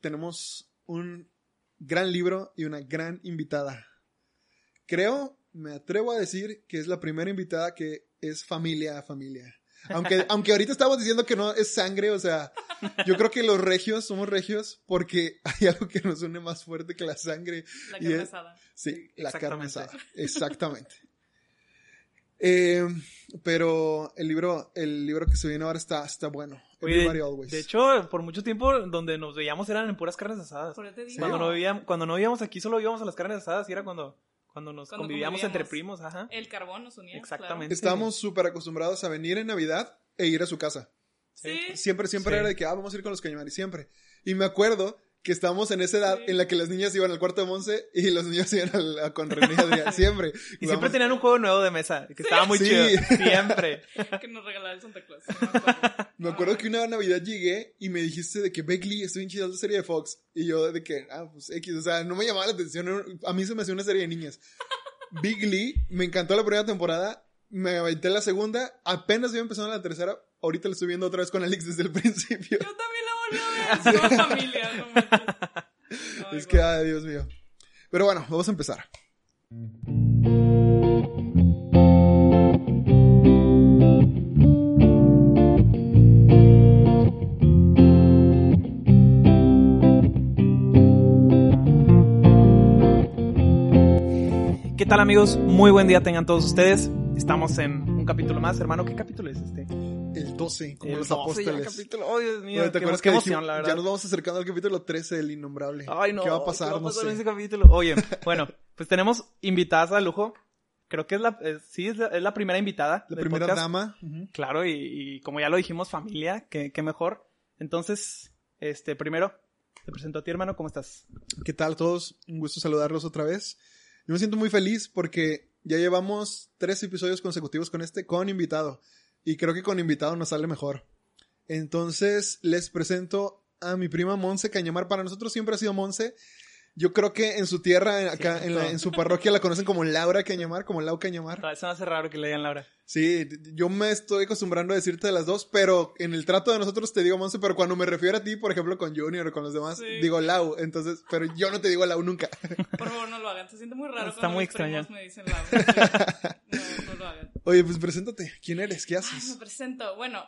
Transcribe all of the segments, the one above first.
Tenemos un gran libro y una gran invitada. Creo, me atrevo a decir que es la primera invitada que es familia a familia. Aunque, aunque ahorita estamos diciendo que no es sangre, o sea, yo creo que los regios somos regios porque hay algo que nos une más fuerte que la sangre. La y carne es- asada. Sí, la carne Exactamente. asada. Exactamente. Eh, pero el libro, el libro que se viene ahora está, está bueno. Oye, de, Always. de hecho, por mucho tiempo donde nos veíamos eran en puras carnes asadas. Por eso te digo. Cuando no vivíamos, cuando no vivíamos aquí, solo íbamos a las carnes asadas y era cuando, cuando nos Cuando convivíamos convivíamos. entre primos, ajá. El carbón nos unía. Exactamente. Estábamos súper acostumbrados a venir en Navidad e ir a su casa. claro. Sí. Siempre, siempre Sí. era de que, ah, vamos a ir con los cañamares, siempre. Y me acuerdo que estábamos en esa edad Sí. en la que las niñas iban al cuarto de Monse y los niños iban al- a, con René y Adrián, siempre. Y siempre tenían un juego nuevo de mesa, que estaba muy Sí. chido. Siempre. Que nos regalaba el Santa Claus. no me acuerdo. Que una Navidad llegué y me dijiste de que Begley estoy bien chida la serie de Fox. Y yo de que, ah, pues X, o sea, no me llamaba la atención. A mí se me hacía una serie de niñas. Big Lee, me encantó la primera temporada. Me aventé la segunda. Apenas iba empezando la tercera. Ahorita la estoy viendo otra vez con Alex desde el principio. Yo también familia. no Es que, ay, Dios mío. Pero bueno, vamos a empezar. ¿Qué tal amigos? Muy buen día tengan todos ustedes. Estamos en un capítulo más, hermano. ¿Qué capítulo es este? El 12, como El los 12 ya, apóstoles. capítulo. Oh, Dios mío. Oye, ¿Te qué, acuerdas qué que emoción, dijimos- la Ya verdad. nos vamos acercando al capítulo 13 del Innombrable. Ay, no. ¿Qué va a pasar? ¿Qué va no a pasar en sé. ese capítulo? Oye, bueno, pues tenemos invitadas a lujo. Creo que es la, eh, sí, es la, es la primera invitada. La primera podcast. dama. Claro, y, y como ya lo dijimos, familia, qué, qué mejor. Entonces, este, primero, te presento a ti, hermano, ¿cómo estás? ¿Qué tal a todos? Un gusto saludarlos otra vez. Yo me siento muy feliz porque ya llevamos tres episodios consecutivos con este, con invitado. Y creo que con invitado nos sale mejor. Entonces, les presento a mi prima Monse Cañamar. Para nosotros siempre ha sido Monse. Yo creo que en su tierra, en- acá en, la- en su parroquia, la conocen como Laura Cañamar, como Lau Cañamar. Ah, Eso me hace raro que le digan Laura. Sí, yo me estoy acostumbrando a decirte de las dos, pero en el trato de nosotros te digo Monse, pero cuando me refiero a ti, por ejemplo, con Junior o con los demás, Sí. digo Lau. Entonces, pero yo no te digo Lau nunca. Por favor, no lo hagan. Se siente muy raro Está cuando muy extraño. me dicen la No, no lo hagan. Oye, pues preséntate. ¿Quién eres? ¿Qué Ay, me haces? presento. Bueno,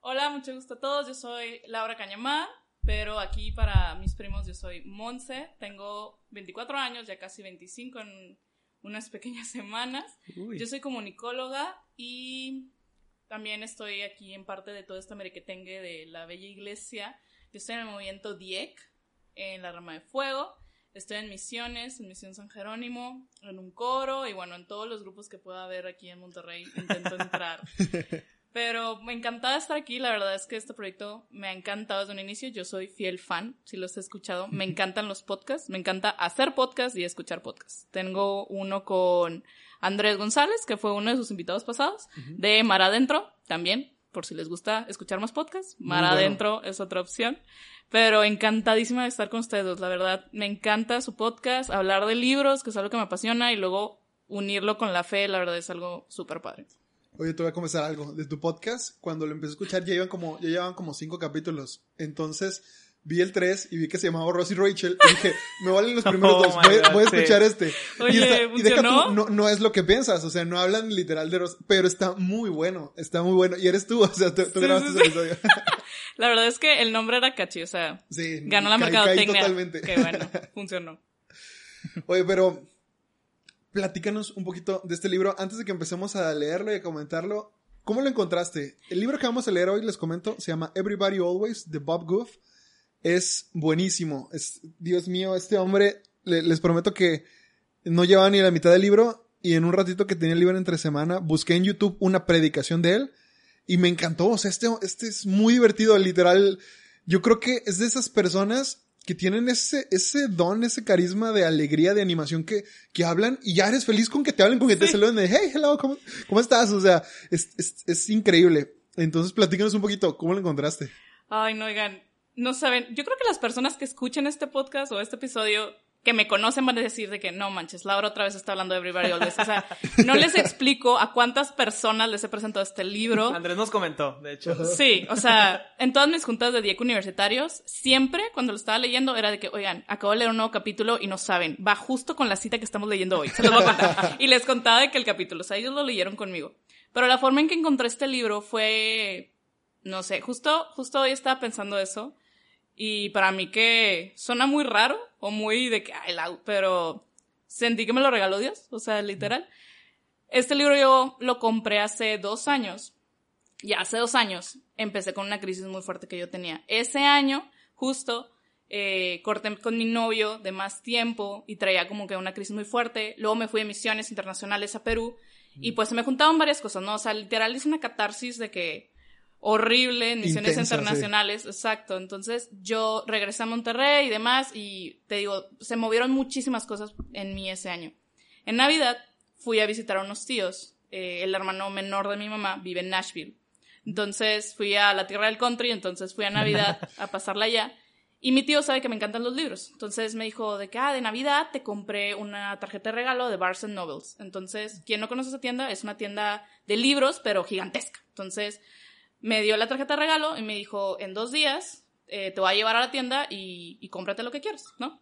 hola, mucho gusto a todos. Yo soy Laura Cañamá, pero aquí para mis primos yo soy Monse. Tengo 24 años, ya casi 25 en unas pequeñas semanas. Uy. Yo soy comunicóloga y también estoy aquí en parte de todo este merequetengue de la Bella Iglesia. Yo estoy en el movimiento DIEC, en la rama de fuego. Estoy en misiones, en Misión San Jerónimo, en un coro y bueno, en todos los grupos que pueda haber aquí en Monterrey intento entrar. Pero me encantaba estar aquí, la verdad es que este proyecto me ha encantado desde un inicio, yo soy fiel fan, si los he escuchado, me encantan los podcasts, me encanta hacer podcasts y escuchar podcasts. Tengo uno con Andrés González, que fue uno de sus invitados pasados, de Mar Adentro, también, por si les gusta escuchar más podcasts, Mar bueno. Adentro es otra opción. Pero encantadísima de estar con ustedes, dos, la verdad, me encanta su podcast, hablar de libros, que es algo que me apasiona, y luego unirlo con la fe, la verdad es algo súper padre. Oye, te voy a confesar algo. De tu podcast, cuando lo empecé a escuchar, ya iban como, ya llevaban como cinco capítulos. Entonces, vi el 3 y vi que se llamaba Rosie Rachel. Y dije, me valen los primeros Oh dos. Voy, God, voy a sí. escuchar este. Oye, y, está- y deja tú, no, no es lo que piensas. O sea, no hablan literal de Rosie. Pero está muy bueno. Está muy bueno. Y eres tú. O sea, tú, tú Sí, grabaste sí, ese episodio. La verdad es que el nombre era catchy, o sea, ganó la mercadotecnia. totalmente. Que bueno, funcionó. Oye, pero platícanos un poquito de este libro antes de que empecemos a leerlo y a comentarlo. ¿Cómo lo encontraste? El libro que vamos a leer hoy, les comento, se llama Everybody Always de Bob Goof. Es buenísimo. Es, Dios mío, este hombre, le- les prometo que no llevaba ni la mitad del libro y en un ratito que tenía el libro entre semana, busqué en YouTube una predicación de él y me encantó. O sea, este, este es muy divertido, literal. yo creo que es de esas personas que tienen ese, ese don, ese carisma de alegría, de animación que, que hablan y ya eres feliz con que te hablen, con que te saluden de, hey, hello, ¿cómo, cómo estás? O sea, es, es, es increíble. Entonces, platícanos un poquito, ¿cómo lo encontraste? Ay, no, oigan, no saben, yo creo que las personas que escuchen este podcast o este episodio que me conocen van a decir de que no manches, Laura otra vez está hablando de Everybody Always. O sea, no les explico a cuántas personas les he presentado este libro. Andrés nos comentó, de hecho. Sí, o sea, en todas mis juntas de DIEC universitarios, siempre cuando lo estaba leyendo era de que, oigan, acabo de leer un nuevo capítulo y no saben, va justo con la cita que estamos leyendo hoy. Se los voy a contar. Y les contaba de que el capítulo, o sea, ellos lo leyeron conmigo. Pero la forma en que encontré este libro fue, no sé, justo, justo hoy estaba pensando eso. Y para mí que suena muy raro o muy de que, ay, la, pero sentí que me lo regaló Dios, o sea, literal. Este libro yo lo compré hace dos años. Y hace dos años empecé con una crisis muy fuerte que yo tenía. Ese año, justo, eh, corté con mi novio de más tiempo y traía como que una crisis muy fuerte. Luego me fui de misiones internacionales a Perú y pues se me juntaban varias cosas, ¿no? O sea, literal hice una catarsis de que horrible en misiones Intensa, internacionales, exacto. Entonces yo regresé a Monterrey y demás y te digo, se movieron muchísimas cosas en mí ese año. En Navidad fui a visitar a unos tíos. Eh, el hermano menor de mi mamá vive en Nashville. Entonces fui a la tierra del country, entonces fui a Navidad a pasarla allá. Y mi tío sabe que me encantan los libros. Entonces me dijo de que, ah, de Navidad te compré una tarjeta de regalo de Barnes Nobles. Entonces, quien no conoce esa tienda, es una tienda de libros, pero gigantesca. Entonces, me dio la tarjeta de regalo y me dijo, en dos días eh, te voy a llevar a la tienda y, y cómprate lo que quieras, ¿no?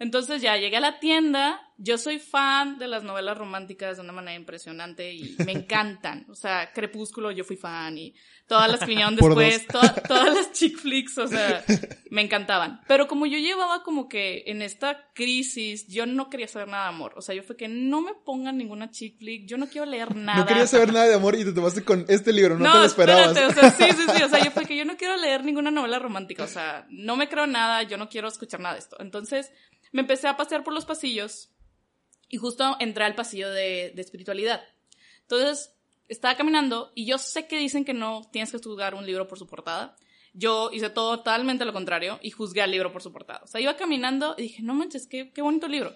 Entonces ya llegué a la tienda, yo soy fan de las novelas románticas de una manera impresionante y me encantan. O sea, Crepúsculo yo fui fan y todas las que vinieron después, to- todas las chick flicks, o sea, me encantaban. Pero como yo llevaba como que en esta crisis, yo no quería saber nada de amor. O sea, yo fue que no me pongan ninguna chick flick, yo no quiero leer nada. No querías saber nada de amor y te tomaste con este libro, no, te lo esperabas. espérate, o sea, sí, sí, sí, o sea, yo fue que yo no quiero leer ninguna novela romántica, o sea, no me creo nada, yo no quiero escuchar nada de esto. Entonces, me empecé a pasear por los pasillos y justo entré al pasillo de, espiritualidad. Entonces, estaba caminando y yo sé que dicen que no tienes que juzgar un libro por su portada. Yo hice totalmente lo contrario y juzgué al libro por su portada. O sea, iba caminando y dije, no manches, qué, qué bonito libro.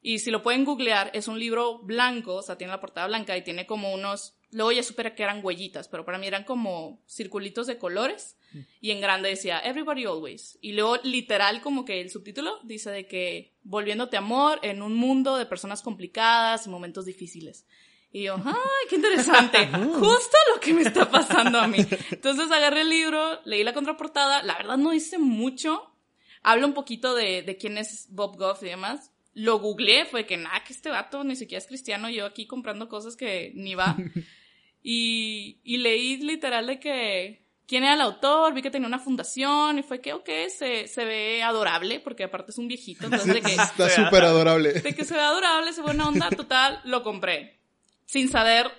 Y si lo pueden googlear, es un libro blanco, o sea, tiene la portada blanca y tiene como unos... Luego ya supe que eran huellitas, pero para mí eran como circulitos de colores. Y en grande decía, Everybody Always. Y luego literal como que el subtítulo dice de que volviéndote amor en un mundo de personas complicadas y momentos difíciles. Y yo, ay, qué interesante. Justo lo que me está pasando a mí. Entonces agarré el libro, leí la contraportada. La verdad no dice mucho. Habla un poquito de, de quién es Bob Goff y demás. Lo googleé, fue que nada, que este vato ni siquiera es cristiano. Yo aquí comprando cosas que ni va. Y, y leí literal de que quién era el autor, vi que tenía una fundación y fue que, ok, se, se ve adorable, porque aparte es un viejito, entonces de que, Está súper adorable. de que se ve adorable, se ve buena onda, total, lo compré. Sin saber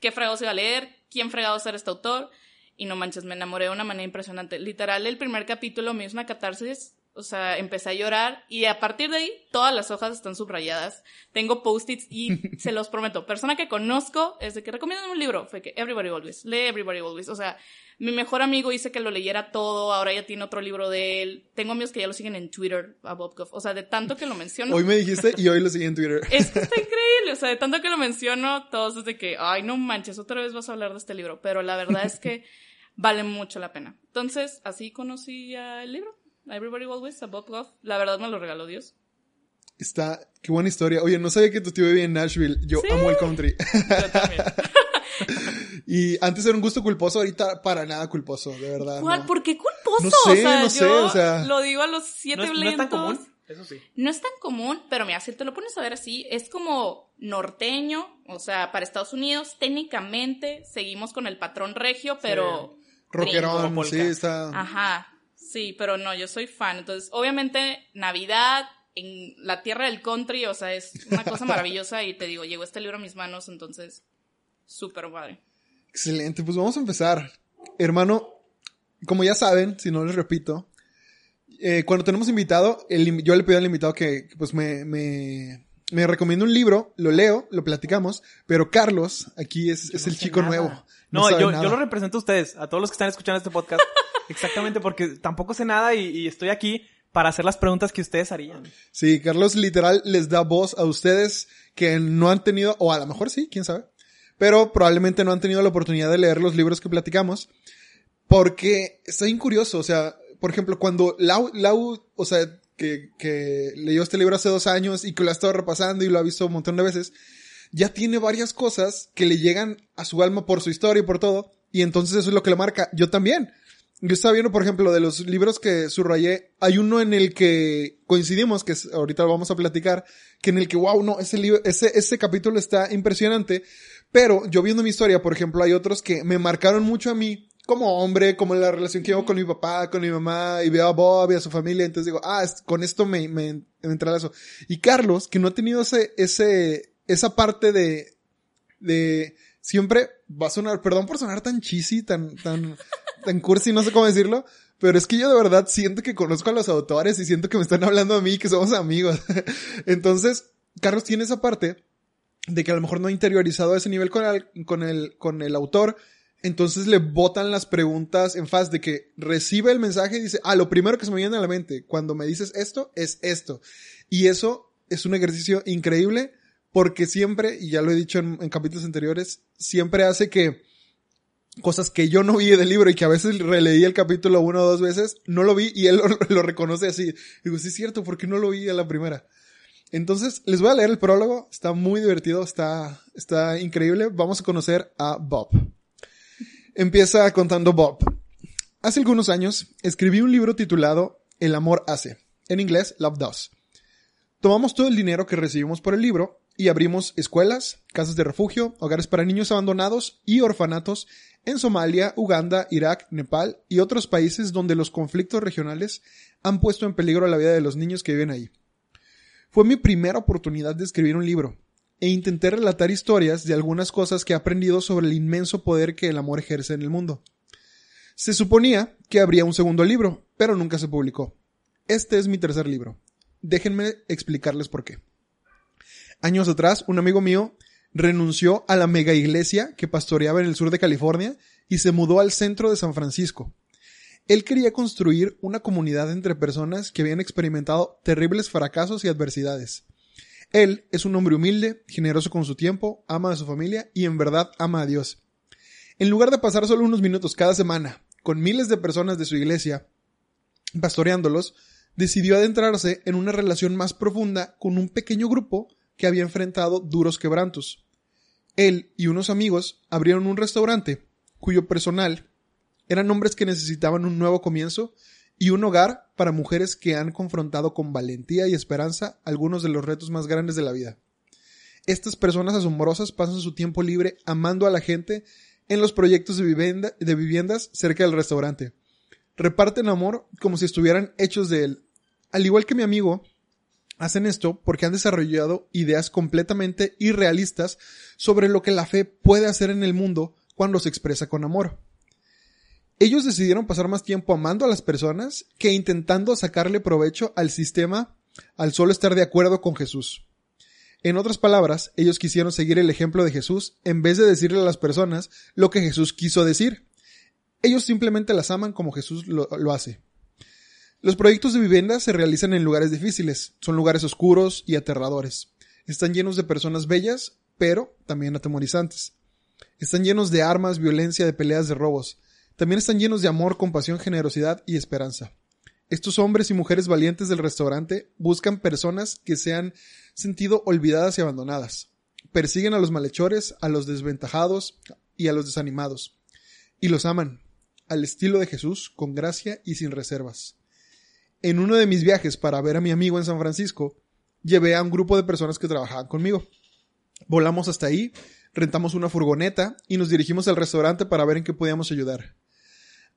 qué fregados iba a leer, quién fregados era este autor. Y no manches, me enamoré de una manera impresionante. Literal, el primer capítulo me hizo una catarsis. O sea, empecé a llorar y a partir de ahí todas las hojas están subrayadas. Tengo post-its y se los prometo. Persona que conozco es de que recomiendan un libro. Fue que Everybody Always. Lee Everybody Always. O sea, mi mejor amigo dice que lo leyera todo. Ahora ya tiene otro libro de él. Tengo amigos que ya lo siguen en Twitter a Bob Goff. O sea, de tanto que lo menciono. Hoy me dijiste y hoy lo seguí en Twitter. Es que está increíble, o sea, de tanto que lo menciono, todos es de que, ay, no manches, otra vez vas a hablar de este libro, pero la verdad es que vale mucho la pena. Entonces, así conocí el libro, Everybody Always, a Bob Goff. La verdad me lo regaló Dios. Está, qué buena historia. Oye, no sabía que tu tío vivía en Nashville. Yo Sí. amo el country. Yo también. y antes era un gusto culposo, ahorita para nada culposo, de verdad. ¿Cuál? no. ¿Por qué culposo? No sé, o sea, no sé, yo o sea- lo digo a los siete No es, no es tan común, eso sí. No es tan común, pero mira, si te lo pones a ver así, es como norteño, o sea, para Estados Unidos, técnicamente seguimos con el patrón regio, pero... Rockerón, Como sí, está. Ajá, sí, pero no, yo soy fan. Entonces, obviamente, Navidad en la tierra del country, o sea, es una cosa maravillosa y te digo, llegó este libro a mis manos, entonces, súper padre. Excelente, pues vamos a empezar. Hermano, como ya saben, si no les repito, eh, cuando tenemos invitado, el yo le pido al invitado que, que, pues me, me, me recomienda un libro, lo leo, lo platicamos, pero Carlos aquí es, es no el chico nada. nuevo. No, yo, yo lo represento a ustedes, a todos los que están escuchando este podcast. Exactamente, porque tampoco sé nada y, estoy aquí para hacer las preguntas que ustedes harían. Sí, Carlos literal les da voz a ustedes que no han tenido, o a lo mejor sí, quién sabe, pero probablemente no han tenido la oportunidad de leer los libros que platicamos, porque está bien curioso, o sea, por ejemplo, cuando Lau, Lau o sea, que, que leyó este libro hace dos años y que lo ha estado repasando y lo ha visto un montón de veces, ya tiene varias cosas que le llegan a su alma por su historia y por todo, y entonces eso es lo que le marca. Yo también. Yo estaba viendo, por ejemplo, de los libros que subrayé, hay uno en el que coincidimos, que ahorita lo vamos a platicar, que en el que, wow, no, ese libro, ese, ese capítulo está impresionante, pero yo viendo mi historia, por ejemplo, hay otros que me marcaron mucho a mí, como hombre, como la relación que llevo con mi papá, con mi mamá, y veo a Bob y a su familia, entonces digo, ah, con esto me, me, me. Y Carlos, que no ha tenido ese, ese, esa parte de, de, siempre va a sonar, perdón por sonar tan cheesy, tan, tan, tan cursi, no sé cómo decirlo, pero es que yo de verdad siento que conozco a los autores y siento que me están hablando a mí, que somos amigos. Entonces, Carlos tiene esa parte de que a lo mejor no ha interiorizado a ese nivel con el, con el, con el autor. Entonces le botan las preguntas en faz de que recibe el mensaje y dice, ah, lo primero que se me viene a la mente cuando me dices esto es esto. Y eso es un ejercicio increíble porque siempre, y ya lo he dicho en, capítulos anteriores, siempre hace que cosas que yo no vi del libro y que a veces releí el capítulo una o dos veces, no lo vi y él lo, reconoce así. Digo, sí es cierto, ¿por qué no lo vi a la primera? Entonces, les voy a leer el prólogo, está muy divertido, está, está increíble. Vamos a conocer a Bob. Empieza contando Bob. Hace algunos años escribí un libro titulado El amor hace, en inglés Love Does. Tomamos todo el dinero que recibimos por el libro y abrimos escuelas, casas de refugio, hogares para niños abandonados y orfanatos en Somalia, Uganda, Irak, Nepal y otros países donde los conflictos regionales han puesto en peligro la vida de los niños que viven ahí. Fue mi primera oportunidad de escribir un libro e intenté relatar historias de algunas cosas que he aprendido sobre el inmenso poder que el amor ejerce en el mundo. Se suponía que habría un segundo libro, pero nunca se publicó. Este es mi tercer libro. Déjenme explicarles por qué. Años atrás, un amigo mío renunció a la mega iglesia que pastoreaba en el sur de California y se mudó al centro de San Francisco. Él quería construir una comunidad entre personas que habían experimentado terribles fracasos y adversidades. Él es un hombre humilde, generoso con su tiempo, ama a su familia y en verdad ama a Dios. En lugar de pasar solo unos minutos cada semana con miles de personas de su iglesia pastoreándolos, decidió adentrarse en una relación más profunda con un pequeño grupo que había enfrentado duros quebrantos. Él y unos amigos abrieron un restaurante cuyo personal eran hombres que necesitaban un nuevo comienzo y un hogar para mujeres que han confrontado con valentía y esperanza algunos de los retos más grandes de la vida. Estas personas asombrosas pasan su tiempo libre amando a la gente en los proyectos de, vivienda, de viviendas cerca del restaurante. Reparten amor como si estuvieran hechos de él. Al igual que mi amigo, hacen esto porque han desarrollado ideas completamente irrealistas sobre lo que la fe puede hacer en el mundo cuando se expresa con amor. Ellos decidieron pasar más tiempo amando a las personas que intentando sacarle provecho al sistema al solo estar de acuerdo con Jesús. En otras palabras, ellos quisieron seguir el ejemplo de Jesús en vez de decirle a las personas lo que Jesús quiso decir. Ellos simplemente las aman como Jesús lo, lo hace. Los proyectos de vivienda se realizan en lugares difíciles, son lugares oscuros y aterradores. Están llenos de personas bellas, pero también atemorizantes. Están llenos de armas, violencia, de peleas, de robos. También están llenos de amor, compasión, generosidad y esperanza. Estos hombres y mujeres valientes del restaurante buscan personas que se han sentido olvidadas y abandonadas. Persiguen a los malhechores, a los desventajados y a los desanimados. Y los aman, al estilo de Jesús, con gracia y sin reservas. En uno de mis viajes para ver a mi amigo en San Francisco, llevé a un grupo de personas que trabajaban conmigo. Volamos hasta ahí, rentamos una furgoneta y nos dirigimos al restaurante para ver en qué podíamos ayudar.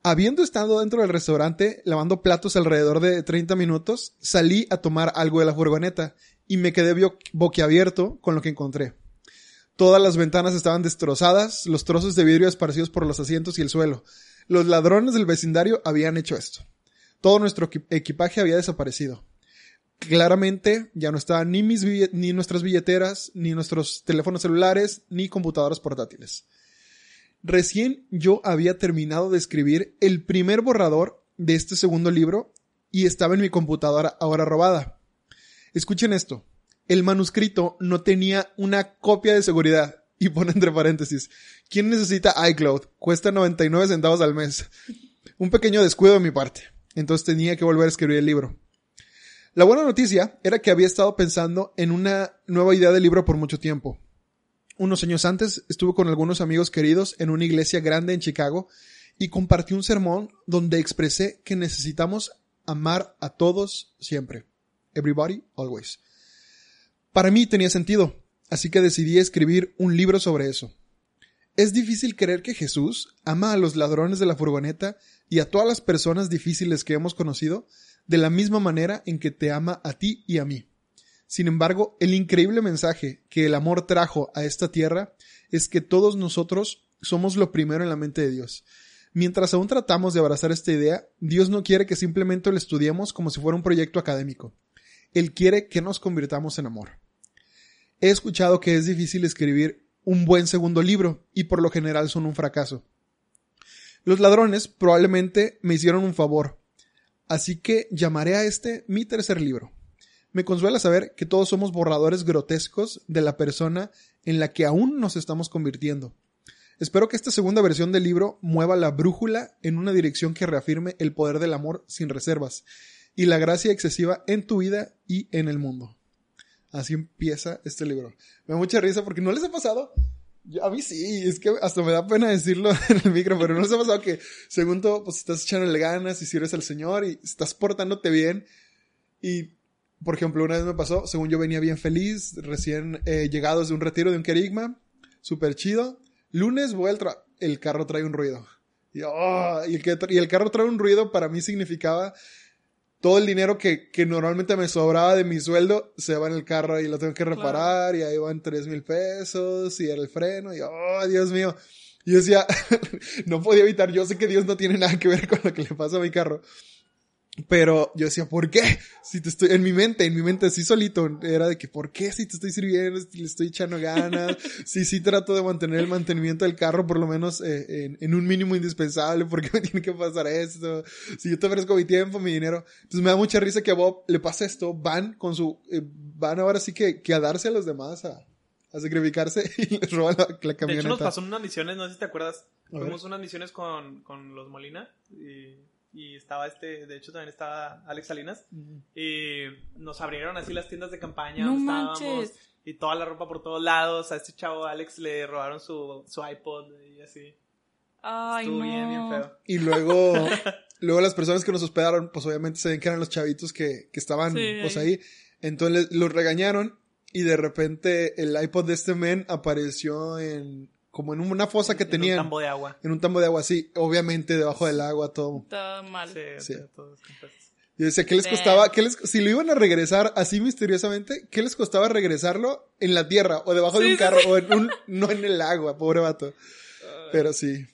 Habiendo estado dentro del restaurante lavando platos alrededor de 30 minutos, salí a tomar algo de la furgoneta y me quedé boquiabierto con lo que encontré. Todas las ventanas estaban destrozadas, los trozos de vidrio esparcidos por los asientos y el suelo. Los ladrones del vecindario habían hecho esto. Todo nuestro equipaje había desaparecido. Claramente ya no estaban ni, mis ni nuestras billeteras, ni nuestros teléfonos celulares, ni computadoras portátiles. Recién yo había terminado de escribir el primer borrador de este segundo libro y estaba en mi computadora ahora robada. Escuchen esto. El manuscrito no tenía una copia de seguridad. Y pone entre paréntesis. ¿Quién necesita iCloud? Cuesta 99 centavos al mes. Un pequeño descuido de mi parte. Entonces tenía que volver a escribir el libro. La buena noticia era que había estado pensando en una nueva idea de libro por mucho tiempo. Unos años antes estuve con algunos amigos queridos en una iglesia grande en Chicago y compartí un sermón donde expresé que necesitamos amar a todos siempre. Everybody, always. Para mí tenía sentido, así que decidí escribir un libro sobre eso. Es difícil creer que Jesús ama a los ladrones de la furgoneta y a todas las personas difíciles que hemos conocido de la misma manera en que te ama a ti y a mí. Sin embargo, el increíble mensaje que el amor trajo a esta tierra es que todos nosotros somos lo primero en la mente de Dios. Mientras aún tratamos de abrazar esta idea, Dios no quiere que simplemente lo estudiemos como si fuera un proyecto académico. Él quiere que nos convirtamos en amor. He escuchado que es difícil escribir un buen segundo libro y por lo general son un fracaso. Los ladrones probablemente me hicieron un favor, así que llamaré a este mi tercer libro. Me consuela saber que todos somos borradores grotescos de la persona en la que aún nos estamos convirtiendo. Espero que esta segunda versión del libro mueva la brújula en una dirección que reafirme el poder del amor sin reservas y la gracia excesiva en tu vida y en el mundo. Así empieza este libro. Me da mucha risa porque no les ha pasado. a mí sí, es que hasta me da pena decirlo en el micro, pero no les ha pasado que según todo, pues estás echándole ganas y sirves al Señor y estás portándote bien y por ejemplo, una vez me pasó, según yo venía bien feliz, recién eh, llegados de un retiro de un querigma, súper chido. Lunes voy el carro trae un ruido. Y, oh, el que y el carro trae un ruido para mí significaba todo el dinero que, que, normalmente me sobraba de mi sueldo se va en el carro y lo tengo que reparar y ahí van tres mil pesos y el freno y oh Dios mío. Y yo decía, no podía evitar, yo sé que Dios no tiene nada que ver con lo que le pasa a mi carro, pero yo decía, ¿por qué? Si te estoy, en mi mente, en mi mente así solito, era de que, ¿por qué si te estoy sirviendo, si le estoy echando ganas? si sí trato de mantener el mantenimiento del carro por lo menos eh, en, en, un mínimo indispensable, ¿por qué me tiene que pasar esto? Si yo te ofrezco mi tiempo, mi dinero. Entonces me da mucha risa que a Bob le pasa esto, van con su, eh, van ahora sí que, que a darse a los demás, a, a sacrificarse y les roban la, la camioneta. De hecho nos pasó unas misiones, no sé si te acuerdas, fuimos unas misiones con, con los Molina y y estaba este, de hecho también estaba Alex Salinas, y nos abrieron así las tiendas de campaña no donde manches. estábamos, y toda la ropa por todos lados, a este chavo Alex le robaron su, su iPod y así. Ay, Estuvo no. bien, bien feo. Y luego, luego las personas que nos hospedaron, pues obviamente se ven que eran los chavitos que, que estaban Sí. pues ahí. Entonces los regañaron y de repente el iPod de este men apareció en, como en una fosa que En un tenían. tambo de agua. En un tambo de agua, sí. Obviamente debajo del agua, todo. Está mal. Sí, compuestos. Yo decía, ¿qué les costaba? ¿Qué les, si lo iban a regresar así misteriosamente, ¿qué les costaba regresarlo en la tierra o debajo de un sí, carro o en un, no en el agua, pobre vato? Pero sí.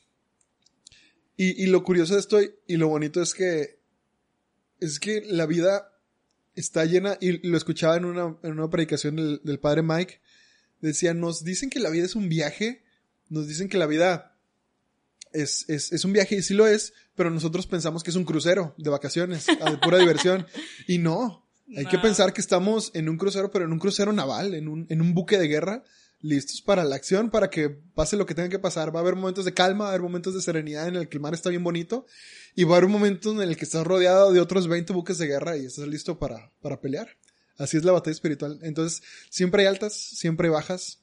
Y, y lo curioso de esto y lo bonito es que es que la vida está llena, y lo escuchaba en una, en una predicación del, del padre Mike, decía, nos dicen que la vida es un viaje, nos dicen que la vida es, es, es un viaje y sí lo es, pero nosotros pensamos que es un crucero de vacaciones, de pura diversión. Y no, hay que pensar que estamos en un crucero, pero en un crucero naval, en un, en un buque de guerra, listos para la acción, para que pase lo que tenga que pasar. Va a haber momentos de calma, va a haber momentos de serenidad en el que el mar está bien bonito, y va a haber un momento en el que estás rodeado de otros 20 buques de guerra y estás listo para, para pelear. Así es la batalla espiritual. Entonces, siempre hay altas, siempre hay bajas,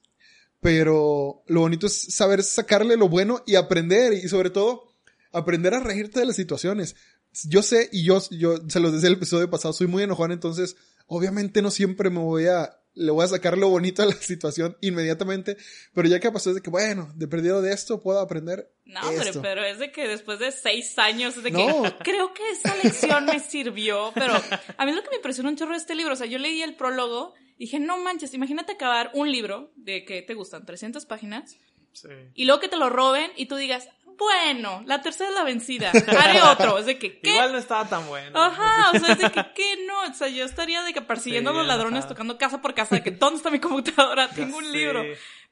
pero lo bonito es saber sacarle lo bueno y aprender, y sobre todo, aprender a reírte de las situaciones. Yo sé, y yo, yo se los decía el episodio pasado, soy muy enojón, entonces, obviamente no siempre me voy a, le voy a sacar lo bonito a la situación inmediatamente, pero ya que pasó es de que, bueno, de perdido de esto puedo aprender No, esto. pero es de que después de seis años, es de No. que creo que esa lección me sirvió, pero a mí es lo que me impresionó un chorro de este libro, o sea, yo leí el prólogo dije, no manches, imagínate acabar un libro de que te gustan 300 páginas Sí. y luego que te lo roben y tú digas, bueno, la tercera es la vencida, haré otro, es de que, ¿qué? Igual no estaba tan bueno. Ajá, o sea, es de que, ¿qué no? O sea, yo estaría de que persiguiendo Sí, a los ladrones, ajá. tocando casa por casa, de que, ¿dónde está mi computadora? Tengo un libro.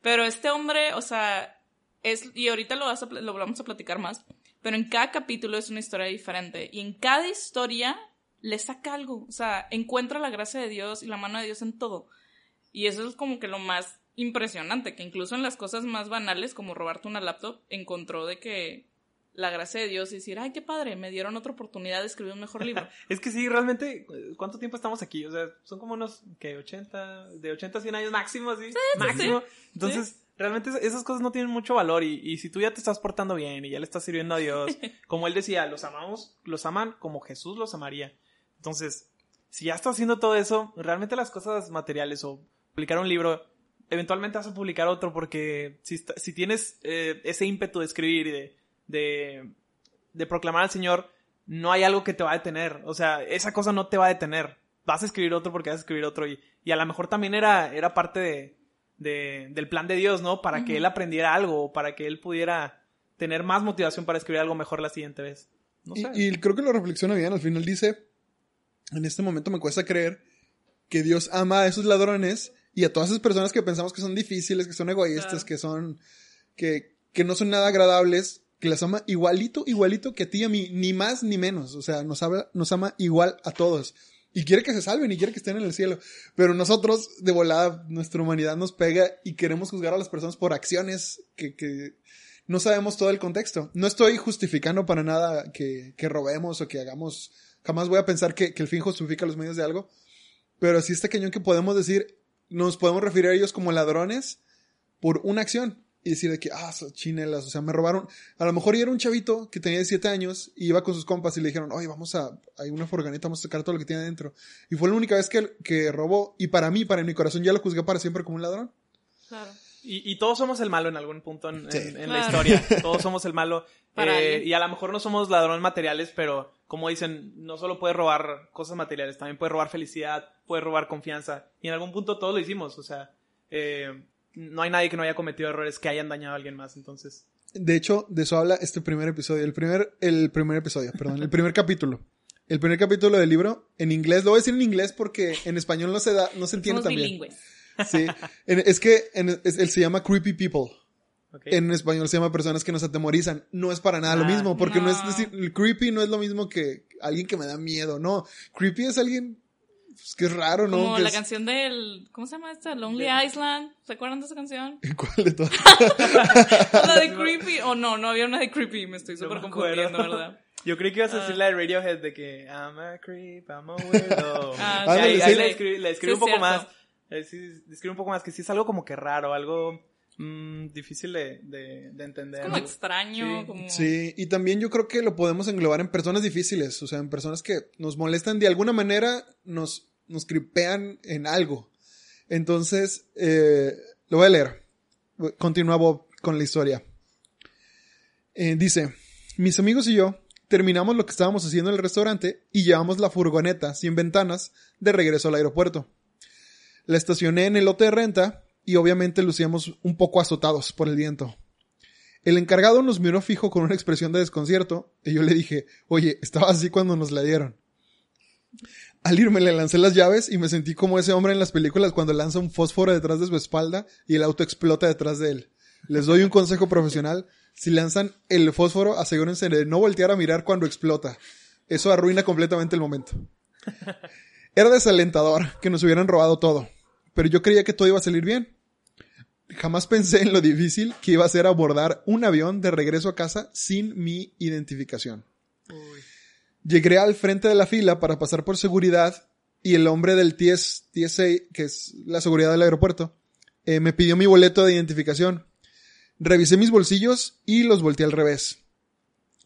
Pero este hombre, o sea, es, y ahorita lo, vas a lo vamos a platicar más, pero en cada capítulo es una historia diferente. Y en cada historia le saca algo. O sea, encuentra la gracia de Dios y la mano de Dios en todo. Y eso es como que lo más impresionante, que incluso en las cosas más banales, como robarte una laptop, encontró de que la gracia de Dios y decir, ay, qué padre, me dieron otra oportunidad de escribir un mejor libro. Es que sí, realmente, eh, ¿cuánto tiempo estamos aquí? O sea, son como unos, que 80, de 80 a 100 años máximo, así. máximo. Entonces, realmente es- esas cosas no tienen mucho valor y, y si tú ya te estás portando bien y ya le estás sirviendo a Dios, como él decía, los amamos, los aman como Jesús los amaría. Entonces, si ya estás haciendo todo eso, realmente las cosas materiales o publicar un libro, eventualmente vas a publicar otro porque si, está- si tienes eh, ese ímpetu de escribir y de, de, de proclamar al Señor, no hay algo que te va a detener. O sea, esa cosa no te va a detener. Vas a escribir otro porque vas a escribir otro. Y, y a lo mejor también era, era parte de, de- del plan de Dios, ¿no? Para que él aprendiera algo, o para que él pudiera tener más motivación para escribir algo mejor la siguiente vez. No sé. Y, y creo que lo reflexiona bien. Al final dice, en este momento me cuesta creer que Dios ama a esos ladrones y a todas esas personas que pensamos que son difíciles, que son egoístas, Claro. que son, que, que no son nada agradables, que las ama igualito, igualito que a ti y a mí, ni más ni menos. O sea, nos, habla, nos ama igual a todos. Y quiere que se salven y quiere que estén en el cielo. Pero nosotros, de volada, nuestra humanidad nos pega y queremos juzgar a las personas por acciones que, que no sabemos todo el contexto. No estoy justificando para nada que, que robemos o que hagamos. Jamás voy a pensar que, el fin justifica los medios de algo. Pero sí está cañón que podemos decir, nos podemos referir a ellos como ladrones por una acción. Y decir de que, ah, chinelas, o sea, me robaron. A lo mejor ya era un chavito que tenía 17 años y iba con sus compas y le dijeron, oye, vamos a, hay una furgoneta, vamos a sacar todo lo que tiene adentro. Y fue la única vez que, que robó. Y para mí, para mi corazón, ya lo juzgué para siempre como un ladrón. Claro. Y, y todos somos el malo en algún punto en, Sí. en- en la historia. Todos somos el malo. Eh, y a lo mejor no somos ladrones materiales, pero como dicen, no solo puedes robar cosas materiales, también puedes robar felicidad, puedes robar confianza. Y en algún punto todos lo hicimos. O sea, eh, no hay nadie que no haya cometido errores que hayan dañado a alguien más. Entonces, De hecho, de eso habla este primer episodio. El primer, el primer episodio, perdón, el primer capítulo. El primer capítulo del libro, en inglés, lo voy a decir en inglés porque en español no se da, no se entiende Somos tan bien. bilingües. Sí. En- es que en- es- él se llama Creepy People. En español se llama personas que nos atemorizan. No es para nada lo Ah, mismo, porque no. es decir, el creepy no es lo mismo que alguien que me da miedo, no. Creepy es alguien pues, que es raro, ¿no? Como Que la es- canción del. ¿Cómo se llama esta? Lonely De- Island. ¿Se acuerdan de esa canción? ¿Cuál de todas? La de Creepy. O no, no había una de Creepy. Me estoy súper confundiendo, ¿verdad? Yo creí que ibas a decir Ah. la de Radiohead de que I'm a creep, I'm a weirdo. Ah, Y ahí, sí. ahí Sí. le escribí, le escribí Sí, un poco más. Eh, sí, escribí un poco más que sí es algo como que raro, algo mm, difícil de, de, de entender. Es como extraño. Sí. Como... Sí, y también yo creo que lo podemos englobar en personas difíciles, o sea, en personas que nos molestan de alguna manera, nos, nos cripean en algo. Entonces, eh, lo voy a leer. Continúa Bob con la historia. Eh, dice, mis amigos y yo terminamos lo que estábamos haciendo en el restaurante y llevamos la furgoneta sin ventanas de regreso al aeropuerto. La estacioné en el lote de renta y obviamente lucíamos un poco azotados por el viento. El encargado nos miró fijo con una expresión de desconcierto y yo le dije, oye, estaba así cuando nos la dieron. Al irme le lancé las llaves y me sentí como ese hombre en las películas cuando lanza un fósforo detrás de su espalda y el auto explota detrás de él. Les doy un consejo profesional. Si lanzan el fósforo, asegúrense de no voltear a mirar cuando explota. Eso arruina completamente el momento. Era desalentador que nos hubieran robado todo, pero yo creía que todo iba a salir bien. Jamás pensé en lo difícil que iba a ser abordar un avión de regreso a casa sin mi identificación. Uy. Llegué al frente de la fila para pasar por seguridad y el hombre del TS, TSA, que es la seguridad del aeropuerto, eh, me pidió mi boleto de identificación. Revisé mis bolsillos y los volteé al revés.